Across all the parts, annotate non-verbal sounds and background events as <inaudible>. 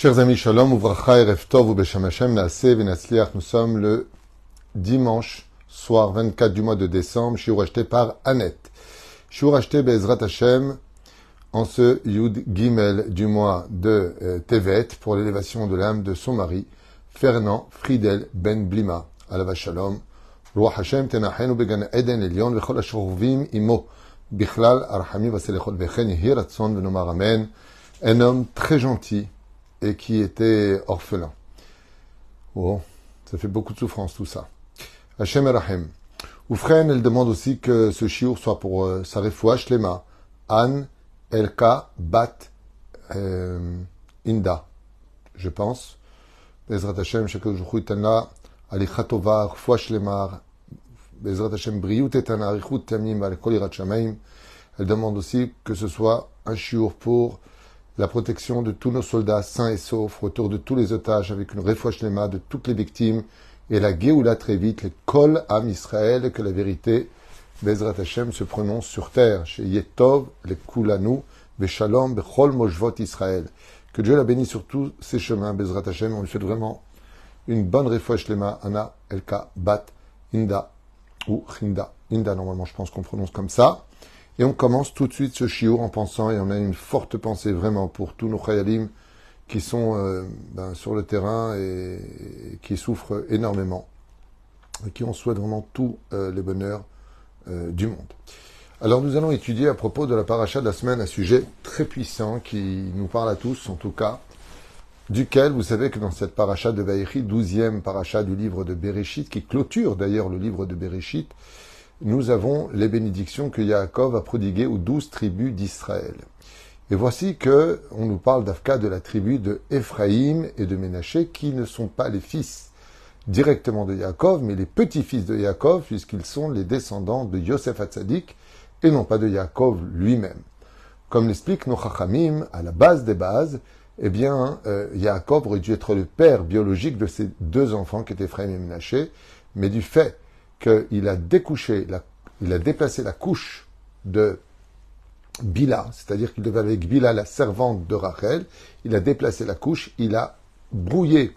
Chers amis, shalom, uvracha, erev tov, ou besham Hashem, naaseh, venatzliach. Nous sommes le dimanche soir 24 du mois de décembre, shiur acheté par Annette. Shiur acheté Bezrat Hashem en ce Yud Gimel du mois de euh, Tevet pour l'élévation de l'âme de son mari, Fernand Friedel Ben Blima. Alava shalom. Ruach Hashem tenachenu began Eden Elion vechol ashrovim imo. Bichlal arhami vaselechot vechen yehi ratzon venomar amen. Un homme très gentil et qui était orphelin. Oh, ça fait beaucoup de souffrance tout ça. Hashem Rahim. Oufren, elle demande aussi que ce chiour soit pour euh, sa refoua shlema. Anne Elka Bat euh, Inda, je pense. Bezrat Hashem, Shekel Juchu Itana, Alichatova, refoua shlema, Bezrat Hashem, Briut Etana, Arichut Tamim, Alekol Irat. Elle demande aussi que ce soit un chiour pour la protection de tous nos soldats sains et saufs, retour de tous les otages avec une réfouachlema de toutes les victimes et la Géoula très vite, les Kol Am Israël, et que la vérité, Bezrat Hashem, se prononce sur terre, chez Yetov, les Kulanu, Beshalom, Bechol Mojvot Israël. Que Dieu la bénisse sur tous ses chemins, Bezrat Hashem, on lui souhaite vraiment une bonne réfouachlema, Anna, Elka, Bat, Inda, ou Hinda. Inda, normalement, je pense qu'on prononce comme ça. Et on commence tout de suite ce chiour en pensant, et on a une forte pensée vraiment pour tous nos khayalim qui sont euh, ben, sur le terrain et, qui souffrent énormément, et qui on souhaite vraiment tous euh, les bonheurs euh, du monde. Alors nous allons étudier à propos de la paracha de la semaine un sujet très puissant qui nous parle à tous, en tout cas, duquel vous savez que dans cette paracha de Vaïchi, douzième paracha du livre de Bereshit, qui clôture d'ailleurs le livre de Bereshit, nous avons les bénédictions que Yaakov a prodiguées aux douze tribus d'Israël. Et voici que on nous parle d'Afka de la tribu de Éphraïm et de Ménaché, qui ne sont pas les fils directement de Yaakov, mais les petits-fils de Yaakov, puisqu'ils sont les descendants de Yosef Hatzadik, et non pas de Yaakov lui-même. Comme l'explique nos Chachamim, à la base des bases, eh bien, euh, Yaakov aurait dû être le père biologique de ces deux enfants qui étaient Éphraïm et Ménaché, mais du fait qu'il a découché, il a déplacé la couche de Bila, c'est-à-dire qu'il devait avec Bila, la servante de Rachel, il a déplacé la couche, il a brouillé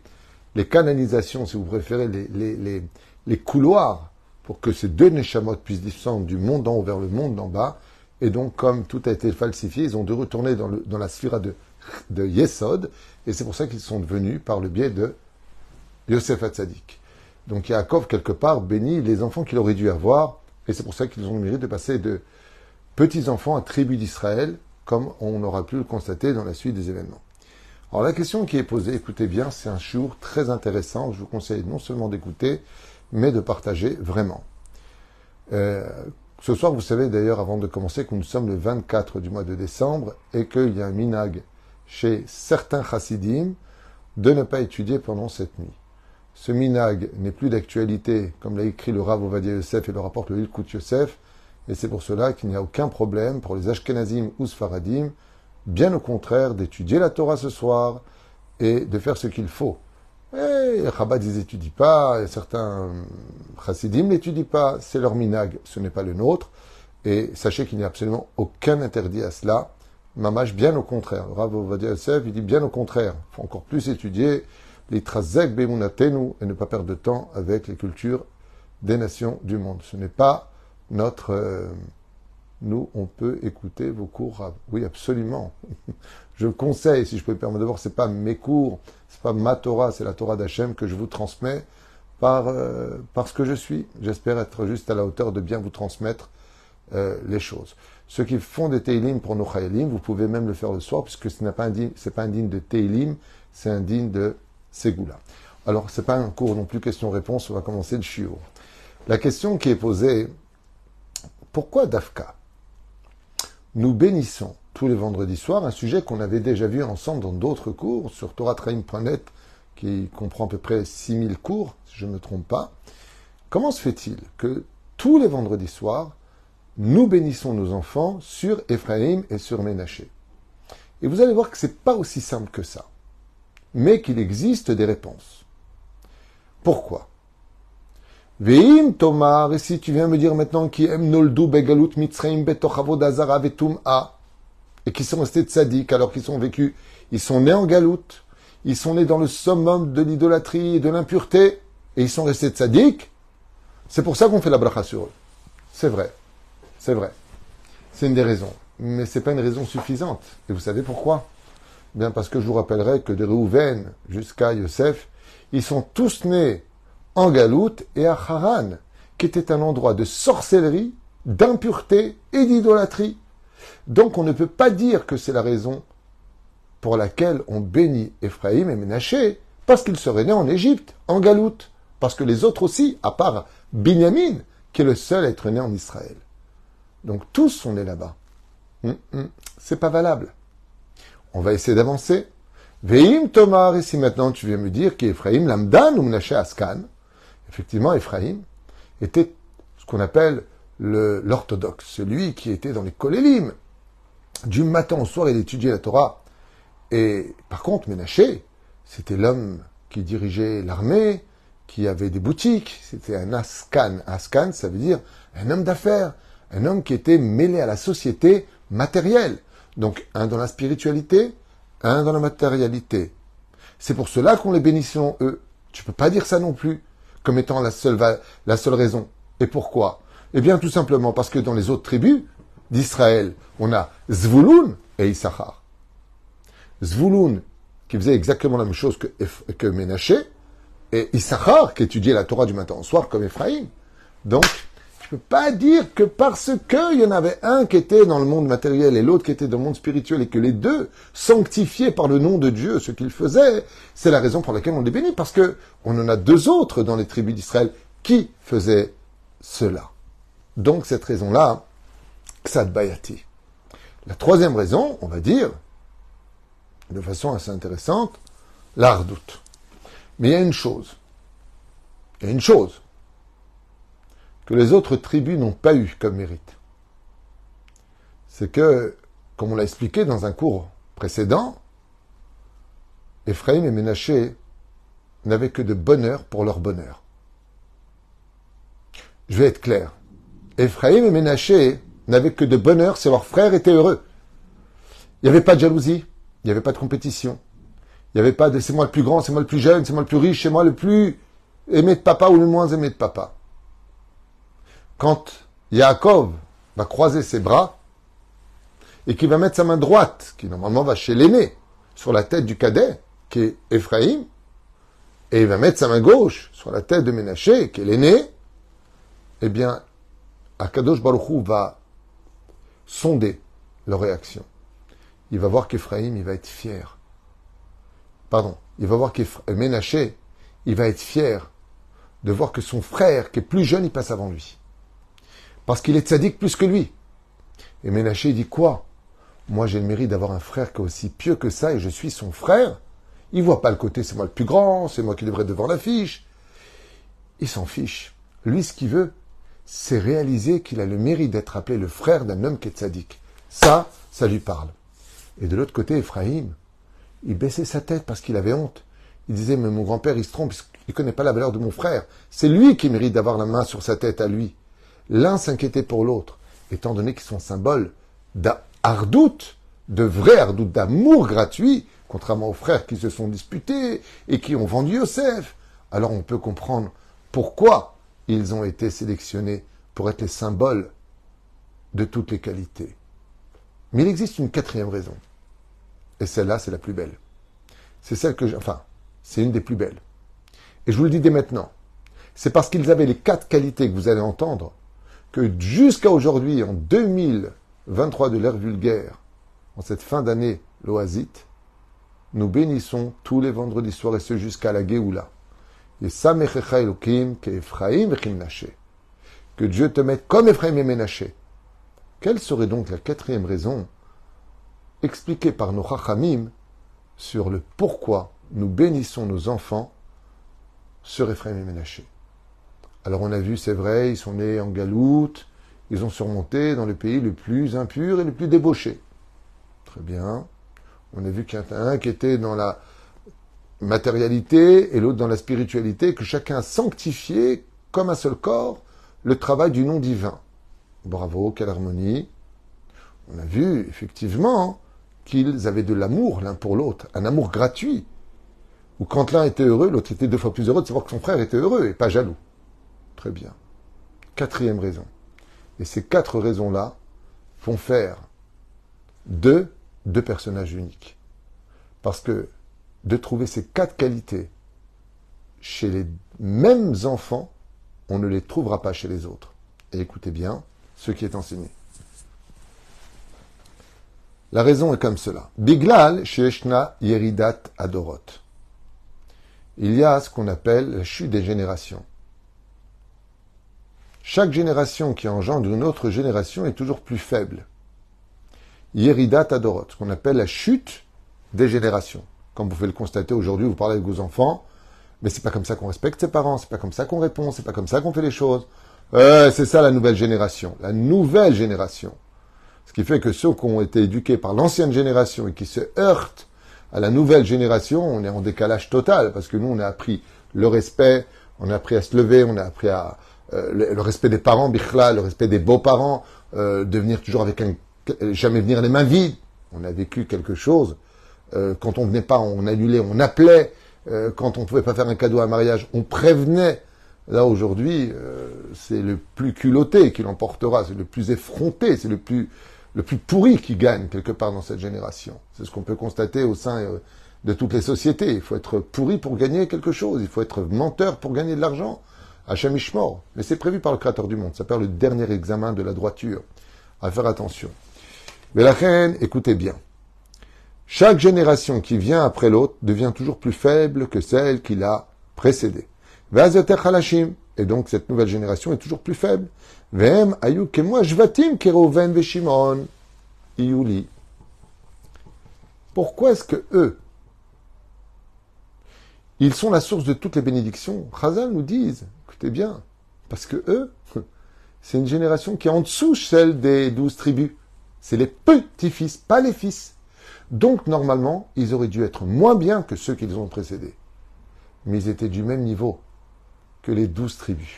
les canalisations, si vous préférez, les, les, couloirs pour que ces deux Neshamot puissent descendre du monde en haut vers le monde d'en bas. Et donc, comme tout a été falsifié, ils ont dû retourner dans, le, dans la sphira de, de Yesod, et c'est pour ça qu'ils sont venus par le biais de Yosef Hatzadik. Donc Yaakov, quelque part, bénit les enfants qu'il aurait dû avoir, et c'est pour ça qu'ils ont le mérite de passer de petits-enfants à tribu d'Israël, comme on aura pu le constater dans la suite des événements. Alors la question qui est posée, écoutez bien, c'est un jour très intéressant, je vous conseille non seulement d'écouter, mais de partager vraiment. Euh, ce soir, vous savez d'ailleurs, avant de commencer, que nous sommes le 24 du mois de décembre, et qu'il y a un minag chez certains chassidim de ne pas étudier pendant cette nuit. Ce minag n'est plus d'actualité, comme l'a écrit le Rav Ovadia Yosef et le rapporte le Ilkut Yosef, et c'est pour cela qu'il n'y a aucun problème pour les Ashkenazim ou Sfaradim, bien au contraire, d'étudier la Torah ce soir et de faire ce qu'il faut. Et Chabad, ils n'étudient pas, et certains Chassidim n'étudient pas, c'est leur minag, ce n'est pas le nôtre, et sachez qu'il n'y a absolument aucun interdit à cela. Mamash, bien au contraire. Le Rav Ovadia Yosef, il dit bien au contraire. Il faut encore plus étudier les trazek bemunatenu et ne pas perdre de temps avec les cultures des nations du monde. Ce n'est pas notre. Euh, nous, on peut écouter vos cours. Oui, absolument. <laughs> je conseille, si je peux me permettre de voir, c'est pas mes cours, c'est pas ma Torah, c'est la Torah d'Hachem que je vous transmets par, euh, parce que je suis. J'espère être juste à la hauteur de bien vous transmettre euh, les choses. Ceux qui font des Teilim pour nos Chayalim, vous pouvez même le faire le soir, puisque ce n'est pas un digne, c'est pas un digne de Teilim, c'est un digne de Alors, ce n'est pas un cours non plus question-réponse, on va commencer le chiot. La question qui est posée, pourquoi Dafka? Nous bénissons tous les vendredis soirs un sujet qu'on avait déjà vu ensemble dans d'autres cours sur TorahTraim.net qui comprend à peu près 6000 cours, si je ne me trompe pas. Comment se fait-il que tous les vendredis soirs, nous bénissons nos enfants sur Ephraim et sur Ménaché? Et vous allez voir que ce n'est pas aussi simple que ça mais qu'il existe des réponses. Pourquoi? Veim Tomar, et si tu viens me dire maintenant qui aiment Noldu Begalut Mitzraim Betochavod Azara Vetum A, et qui sont restés tzaddik alors qu'ils sont vécus, ils sont nés en galoute, ils sont nés dans le summum de l'idolâtrie et de l'impureté, et ils sont restés tzaddik. C'est pour ça qu'on fait la bracha sur eux. C'est vrai. C'est vrai. C'est une des raisons. Mais c'est pas une raison suffisante. Et vous savez pourquoi? Bien parce que je vous rappellerai que de Réhouven jusqu'à Yosef, ils sont tous nés en Galoute et à Haran, qui était un endroit de sorcellerie, d'impureté et d'idolâtrie. Donc on ne peut pas dire que c'est la raison pour laquelle on bénit Ephraïm et Ménaché, parce qu'ils seraient nés en Égypte, en Galoute, parce que les autres aussi, à part Binyamin, qui est le seul à être né en Israël. Donc tous sont nés là-bas. Hum, hum. C'est pas valable. On va essayer d'avancer. Veim Tomar, et si maintenant tu viens me dire qu'Ephraïm Lamdan ou Menaché Askan, effectivement, Ephraïm était ce qu'on appelle l'orthodoxe, celui qui était dans les kolélim. Du matin au soir, il étudiait la Torah. Et par contre, Ménaché, c'était l'homme qui dirigeait l'armée, qui avait des boutiques. C'était un askan. Askan, ça veut dire un homme d'affaires, un homme qui était mêlé à la société matérielle. Donc, un dans la spiritualité, un dans la matérialité. C'est pour cela qu'on les bénissons, eux. Tu peux pas dire ça non plus, comme étant la seule, raison. Et pourquoi? Eh bien, tout simplement parce que dans les autres tribus d'Israël, on a Zvouloun et Issachar. Zvouloun, qui faisait exactement la même chose que, Ménaché, et Issachar, qui étudiait la Torah du matin au soir comme Ephraïm. Donc, peux pas dire que parce qu'il y en avait un qui était dans le monde matériel et l'autre qui était dans le monde spirituel et que les deux sanctifiaient par le nom de Dieu ce qu'ils faisaient, c'est la raison pour laquelle on les bénit, parce que on en a deux autres dans les tribus d'Israël qui faisaient cela. Donc cette raison-là, Ksad Bayati. La troisième raison, on va dire, de façon assez intéressante, l'ardoute. Mais il y a une chose, il y a une chose que les autres tribus n'ont pas eu comme mérite. C'est que, comme on l'a expliqué dans un cours précédent, Ephraim et Ménaché n'avaient que de bonheur pour leur bonheur. Je vais être clair. Ephraim et Ménaché n'avaient que de bonheur si leurs frères étaient heureux. Il n'y avait pas de jalousie, il n'y avait pas de compétition, il n'y avait pas de c'est moi le plus grand, c'est moi le plus jeune, c'est moi le plus riche, c'est moi le plus aimé de papa ou le moins aimé de papa. Quand Yaakov va croiser ses bras et qu'il va mettre sa main droite, qui normalement va chez l'aîné, sur la tête du cadet, qui est Ephraïm, et il va mettre sa main gauche sur la tête de Ménaché, qui est l'aîné, eh bien, Akadosh Baruchou va sonder leur réaction. Il va voir qu'Ephraïm, il va être fier pardon, il va voir que Ménaché, il va être fier de voir que son frère, qui est plus jeune, il passe avant lui. Parce qu'il est sadique plus que lui. Et Ménaché dit quoi? Moi, j'ai le mérite d'avoir un frère qui est aussi pieux que ça et je suis son frère. Il voit pas le côté, c'est moi le plus grand, c'est moi qui devrais devant l'affiche. Il s'en fiche. Lui, ce qu'il veut, c'est réaliser qu'il a le mérite d'être appelé le frère d'un homme qui est sadique. Ça, ça lui parle. Et de l'autre côté, Ephraim, il baissait sa tête parce qu'il avait honte. Il disait, mais mon grand-père, il se trompe, il ne connaît pas la valeur de mon frère. C'est lui qui mérite d'avoir la main sur sa tête à lui. L'un s'inquiétait pour l'autre, étant donné qu'ils sont symboles d'ardoute, de vrai ardoute, d'amour gratuit, contrairement aux frères qui se sont disputés et qui ont vendu Yosef. Alors on peut comprendre pourquoi ils ont été sélectionnés pour être les symboles de toutes les qualités. Mais il existe une quatrième raison. Et celle-là, c'est la plus belle. C'est celle que, enfin, c'est une des plus belles. Et je vous le dis dès maintenant. C'est parce qu'ils avaient les quatre qualités que vous allez entendre que jusqu'à aujourd'hui, en 2023 de l'ère vulgaire, en cette fin d'année loisite, nous bénissons tous les vendredis soirs et ce jusqu'à la Géoula. Que Dieu te mette comme Ephraim et Ménaché. Quelle serait donc la quatrième raison expliqué par nos Chachamim sur le pourquoi nous bénissons nos enfants sur Ephraim et Ménaché? Alors on a vu, c'est vrai, ils sont nés en galoute, ils ont surmonté dans le pays le plus impur et le plus débauché. Très bien. On a vu qu'il y qui était dans la matérialité et l'autre dans la spiritualité, que chacun sanctifiait comme un seul corps le travail du nom divin. Bravo, quelle harmonie. On a vu, effectivement, qu'ils avaient de l'amour l'un pour l'autre, un amour gratuit. Ou quand l'un était heureux, l'autre était deux fois plus heureux de savoir que son frère était heureux et pas jaloux. Très bien. Quatrième raison. Et ces quatre raisons-là vont faire deux, deux personnages uniques. Parce que de trouver ces quatre qualités chez les mêmes enfants, on ne les trouvera pas chez les autres. Et écoutez bien ce qui est enseigné. La raison est comme cela. Biglal Sheshna Yeridat Adorot. Il y a ce qu'on appelle la chute des générations. Chaque génération qui engendre une autre génération est toujours plus faible. Yeridat Adorot, ce qu'on appelle la chute des générations. Comme vous pouvez le constater aujourd'hui, vous parlez avec vos enfants, mais c'est pas comme ça qu'on respecte ses parents, c'est pas comme ça qu'on répond, c'est pas comme ça qu'on fait les choses. Euh, c'est ça la nouvelle génération. La nouvelle génération. Ce qui fait que ceux qui ont été éduqués par l'ancienne génération et qui se heurtent à la nouvelle génération, on est en décalage total, parce que nous, on a appris le respect, on a appris à se lever, on a appris à euh, le, respect des parents, bichla, le respect des beaux-parents, euh, de venir toujours avec un... jamais venir les mains vides. On a vécu quelque chose. Euh, quand on venait pas, on annulait, on appelait. quand on pouvait pas faire un cadeau à mariage, on prévenait. Là, aujourd'hui, c'est le plus culotté qui l'emportera, c'est le plus effronté, c'est le plus le plus pourri qui gagne quelque part dans cette génération. C'est ce qu'on peut constater au sein euh, de toutes les sociétés. Il faut être pourri pour gagner quelque chose. Il faut être menteur pour gagner de l'argent. Hachem Ishmor. Mais c'est prévu par le Créateur du monde. Ça s'appelle le dernier examen de la droiture. À faire attention. Mais la reine, écoutez bien. Chaque génération qui vient après l'autre devient toujours plus faible que celle qui l'a précédée. Et donc cette nouvelle génération est toujours plus faible. Vem ayu keroven iuli. Pourquoi est-ce que eux, ils sont la source de toutes les bénédictions? Chazal nous disent, écoutez bien, parce que eux, <laughs> c'est une génération qui est en dessous celle des douze tribus. C'est les petits-fils, pas les fils. Donc normalement, ils auraient dû être moins bien que ceux qu'ils ont précédés. Mais ils étaient du même niveau que les douze tribus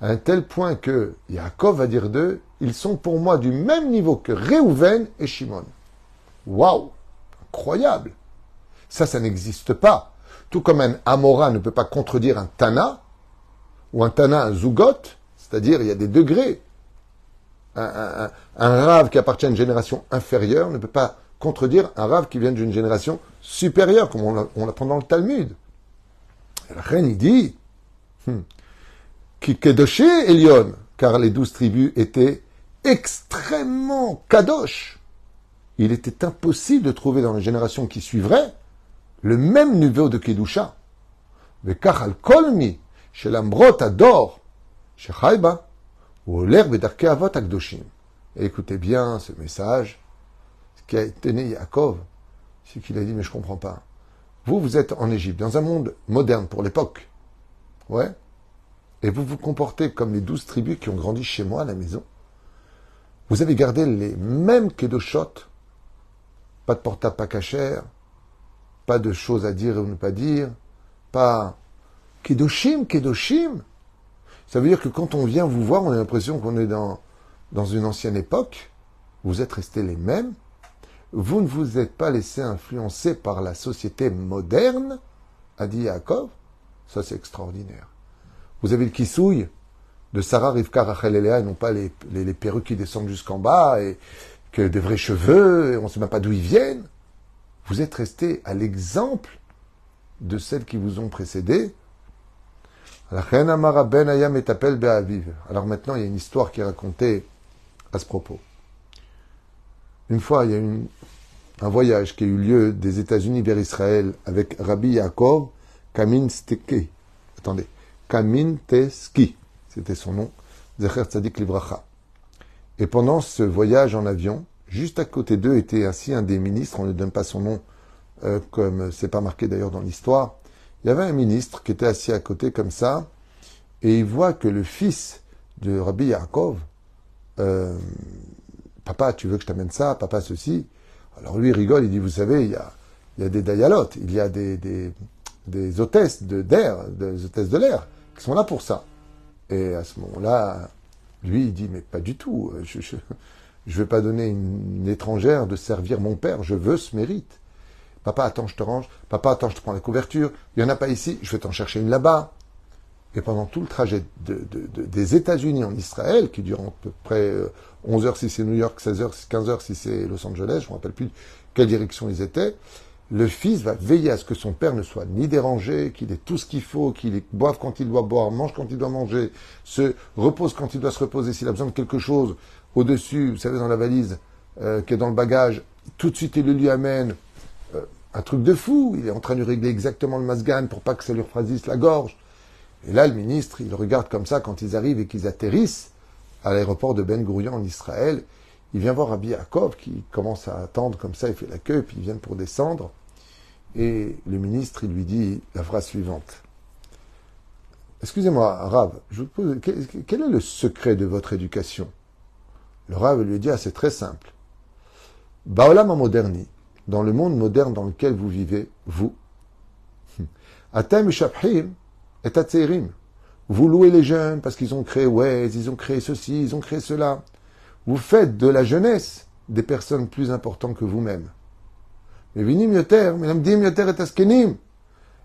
à un tel point que Yaakov va dire d'eux, ils sont pour moi du même niveau que Réhouven et Shimon. Waouh Incroyable Ça, ça n'existe pas. Tout comme un Amora ne peut pas contredire un Tana, ou un Tana un Zougot, c'est-à-dire il y a des degrés. Un, Rav qui appartient à une génération inférieure ne peut pas contredire un Rav qui vient d'une génération supérieure, comme on l'apprend dans le Talmud. La reine, il dit, hmm, Kedoshé Elion, car les douze tribus étaient extrêmement kadosh. Il était impossible de trouver dans les générations qui suivraient le même niveau de Kedusha. Mais al kolmi, chez l'ambrot ador, chez Chayba, ou l'herbe d'Arke Avot Akdoshim. Écoutez bien ce message. Ce qui a été né Yaakov, c'est qu'il a dit, mais je comprends pas. Vous, vous êtes en Égypte, dans un monde moderne pour l'époque. Ouais et vous vous comportez comme les douze tribus qui ont grandi chez moi à la maison, vous avez gardé les mêmes kedoshot, pas de portable pas cachère, pas de choses à dire ou ne pas dire, pas kedoshim, kedoshim. Ça veut dire que quand on vient vous voir, on a l'impression qu'on est dans, dans une ancienne époque, vous êtes restés les mêmes, vous ne vous êtes pas laissé influencer par la société moderne, a dit Yaakov, ça c'est extraordinaire. Vous avez le kissouille de Sarah Rivka Rachel et Léa, et non pas les, les, perruques qui descendent jusqu'en bas, et que des vrais cheveux, et on ne sait même pas d'où ils viennent. Vous êtes resté à l'exemple de celles qui vous ont précédé. Alors maintenant, il y a une histoire qui est racontée à ce propos. Une fois, il y a une, un voyage qui a eu lieu des États-Unis vers Israël avec Rabbi Yaakov Kamin Steke. Attendez. Kaminteski, c'était son nom, Zecher Tzadik Libracha. Et pendant ce voyage en avion, juste à côté d'eux était ainsi un des ministres, on ne donne pas son nom, euh, comme c'est pas marqué d'ailleurs dans l'histoire. Il y avait un ministre qui était assis à côté comme ça, et il voit que le fils de Rabbi Yaakov, euh, papa, tu veux que je t'amène ça, papa ceci. Alors lui rigole, il dit, vous savez, il y a, il y a des dayalotes, il y a des, des, hôtesses d'air, des hôtesses de l'air sont là pour ça. Et à ce moment-là, lui, il dit, mais pas du tout, je ne vais pas donner une, étrangère de servir mon père, je veux ce mérite. Papa, attends, je te range. Papa, attends, je te prends la couverture. Il n'y en a pas ici, je vais t'en chercher une là-bas. Et pendant tout le trajet des États-Unis en Israël, qui dure à peu près 11 euh, heures si c'est New York, 16 heures, 15 heures si c'est Los Angeles, je ne me rappelle plus quelle direction ils étaient, le fils va veiller à ce que son père ne soit ni dérangé, qu'il ait tout ce qu'il faut, qu'il boive quand il doit boire, mange quand il doit manger, se repose quand il doit se reposer, s'il a besoin de quelque chose au-dessus, vous savez, dans la valise euh, qui est dans le bagage, tout de suite il le lui amène. Un truc de fou, il est en train de régler exactement le masgan pour pas que ça lui refrasisse la gorge. Et là, le ministre, il regarde comme ça quand ils arrivent et qu'ils atterrissent à l'aéroport de Ben Gurion en Israël. Il vient voir Rabbi Yaakov qui commence à attendre comme ça, il fait la queue, puis ils viennent pour descendre. Et le ministre, il lui dit la phrase suivante. Excusez-moi, Rav, je vous pose, quel est le secret de votre éducation? Le Rav lui dit, ah, c'est très simple. Baolam moderni, dans le monde moderne dans lequel vous vivez, vous, <laughs> Atem Shaphim et Tatserim, vous louez les jeunes parce qu'ils ont créé ouais, ils ont créé ceci, ils ont créé cela. Vous faites de la jeunesse des personnes plus importantes que vous-même. Mais vinim yoter, yoter et askenim.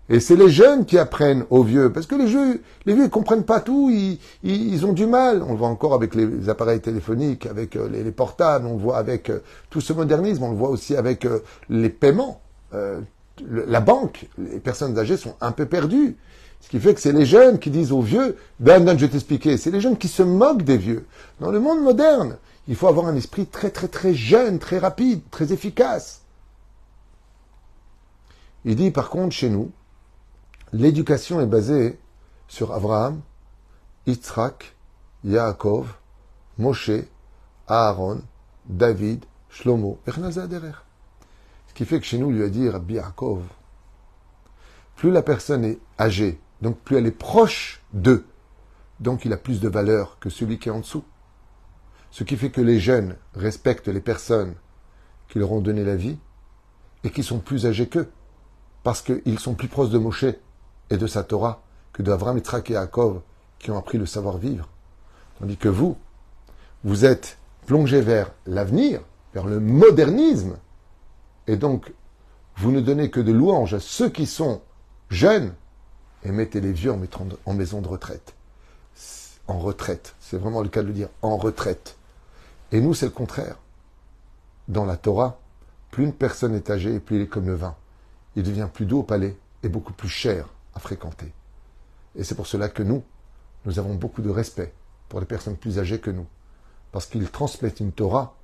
Et c'est les jeunes qui apprennent aux vieux, parce que les vieux, les vieux, ils comprennent pas tout, ils, ils, ont du mal. On le voit encore avec les appareils téléphoniques, avec euh, les, portables, on le voit avec euh, tout ce modernisme, on le voit aussi avec euh, les paiements. la banque, les personnes âgées sont un peu perdues. Ce qui fait que c'est les jeunes qui disent aux vieux, ben, ben, je vais t'expliquer, c'est les jeunes qui se moquent des vieux. Dans le monde moderne, il faut avoir un esprit très très très jeune, très rapide, très efficace. Il dit par contre chez nous, l'éducation est basée sur Abraham, Yitzhak, Yaakov, Moshe, Aaron, David, Shlomo, et Ce qui fait que chez nous, lui a dit Rabbi plus la personne est âgée, donc plus elle est proche d'eux, donc il a plus de valeur que celui qui est en dessous. Ce qui fait que les jeunes respectent les personnes qui leur ont donné la vie et qui sont plus âgés qu'eux parce qu'ils sont plus proches de Moshe et de sa Torah que d'Avram, Yitzhak et Yaakov qui ont appris le savoir-vivre. Tandis que vous, vous êtes plongé vers l'avenir, vers le modernisme, et donc vous ne donnez que de louanges à ceux qui sont jeunes et mettez les vieux en, maison de retraite. En retraite, c'est vraiment le cas de le dire, en retraite. Et nous, c'est le contraire. Dans la Torah, plus une personne est âgée, plus il est comme le vin il devient plus doux au palais et beaucoup plus cher fréquenter. Et c'est pour cela que nous, nous avons beaucoup de respect pour les personnes plus âgées que nous. Parce qu'ils transmettent une Torah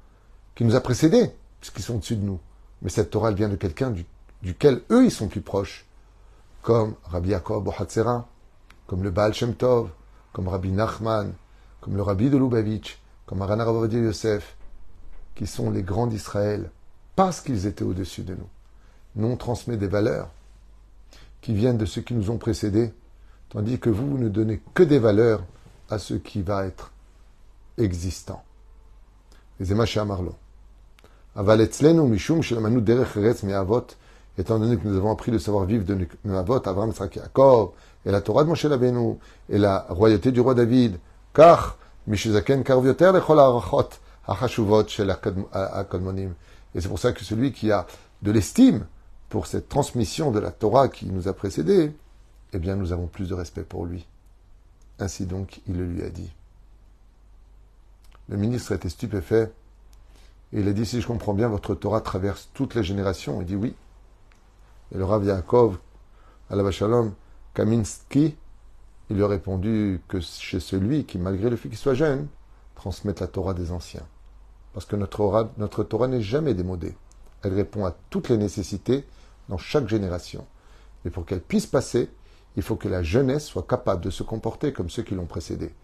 qui nous a précédés, puisqu'ils sont au-dessus de nous. Mais cette Torah, elle vient de quelqu'un duquel eux, ils sont plus proches. Comme Rabbi Yaakov Bohatzera, comme le Baal Shem Tov, comme Rabbi Nachman, comme le Rabbi de Lubavitch, comme Arana Yosef, qui sont les grands d'Israël, parce qu'ils étaient au-dessus de nous. Nous, on transmet des valeurs qui viennent de ceux qui nous ont précédés, tandis que vous, vous ne donnez que des valeurs à ce qui va être existant. Les Marlon. mishum étant donné que nous avons appris le savoir-vivre de nos avots, Avram, Yaakov, et la Torah de Moshe Rabbeinu, et la royauté du roi David, car, mishizaken karvioter lechol arachot, hachashuvot shel akadmonim. Et c'est pour ça que celui qui a de l'estime pour cette transmission de la Torah qui nous a précédés, eh bien nous avons plus de respect pour lui. Ainsi donc, il le lui a dit. Le ministre était stupéfait il a dit, si je comprends bien, votre Torah traverse toutes les générations. Il dit oui. Et le Rav Yaakov, à Shalom, Kaminsky, il lui a répondu que chez celui qui, malgré le fait qu'il soit jeune, transmette la Torah des anciens. Parce que notre, notre Torah n'est jamais démodée. Elle répond à toutes les nécessités dans chaque génération. Mais pour qu'elle puisse passer, il faut que la jeunesse soit capable de se comporter comme ceux qui l'ont précédé.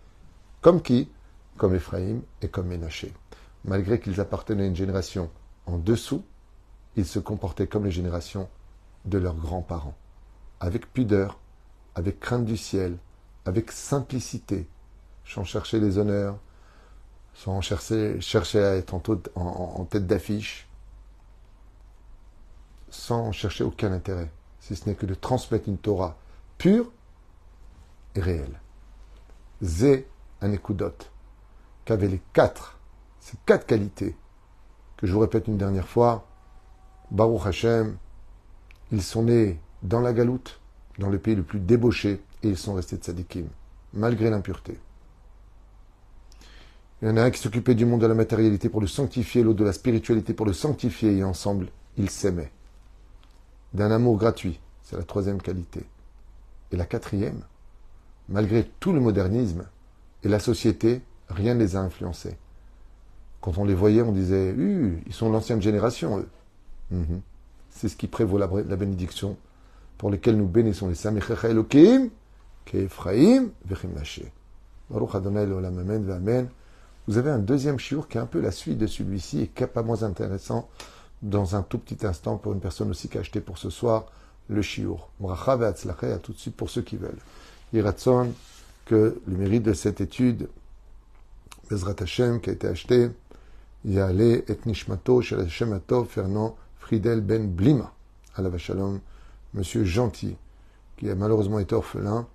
Comme qui? Comme Ephraïm et comme Ménaché. Malgré qu'ils appartenaient à une génération en dessous, ils se comportaient comme les générations de leurs grands-parents. Avec pudeur, avec crainte du ciel, avec simplicité, sans chercher les honneurs, sans chercher à être en tête d'affiche, sans chercher aucun intérêt, si ce n'est que de transmettre une Torah pure et réelle. Zé un écoudote, qu'avait les quatre, ces quatre qualités, que je vous répète une dernière fois, Baruch Hashem, Ils sont nés dans la galoute, dans le pays le plus débauché, et ils sont restés tzadikim, malgré l'impureté. Il y en a un qui s'occupait du monde de la matérialité pour le sanctifier, l'autre de la spiritualité pour le sanctifier, et ensemble, ils s'aimaient. D'un amour gratuit, c'est la troisième qualité. Et la quatrième, malgré tout le modernisme et la société, rien ne les a influencés. Quand on les voyait, on disait, ils sont l'ancienne génération, eux. Mhm. C'est ce qui prévaut la, bénédiction pour lesquelles nous bénissons les Samechecha Elohim, Vechim Baruch Adonai. Vous avez un deuxième shiur qui est un peu la suite de celui-ci et qui n'est pas moins intéressant dans un tout petit instant pour une personne aussi qui a acheté pour ce soir le shiur. Bracha ve'atzlachei à tout de suite pour ceux qui veulent. Iratson, que le mérite de cette étude, Bezrat Hashem, qui a été acheté, Yale et Nishmato, Shel Hashem Fernand Fridel Ben Blima, à la Vachalom, monsieur gentil, qui a malheureusement été orphelin,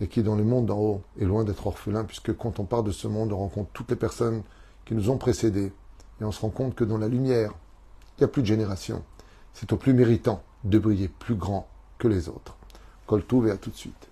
et qui, dans le monde d'en haut, est loin d'être orphelin, puisque quand on part de ce monde, on rencontre toutes les personnes qui nous ont précédés, et on se rend compte que dans la lumière, il n'y a plus de génération. C'est au plus méritant de briller plus grand que les autres. Coltouve et à tout de suite.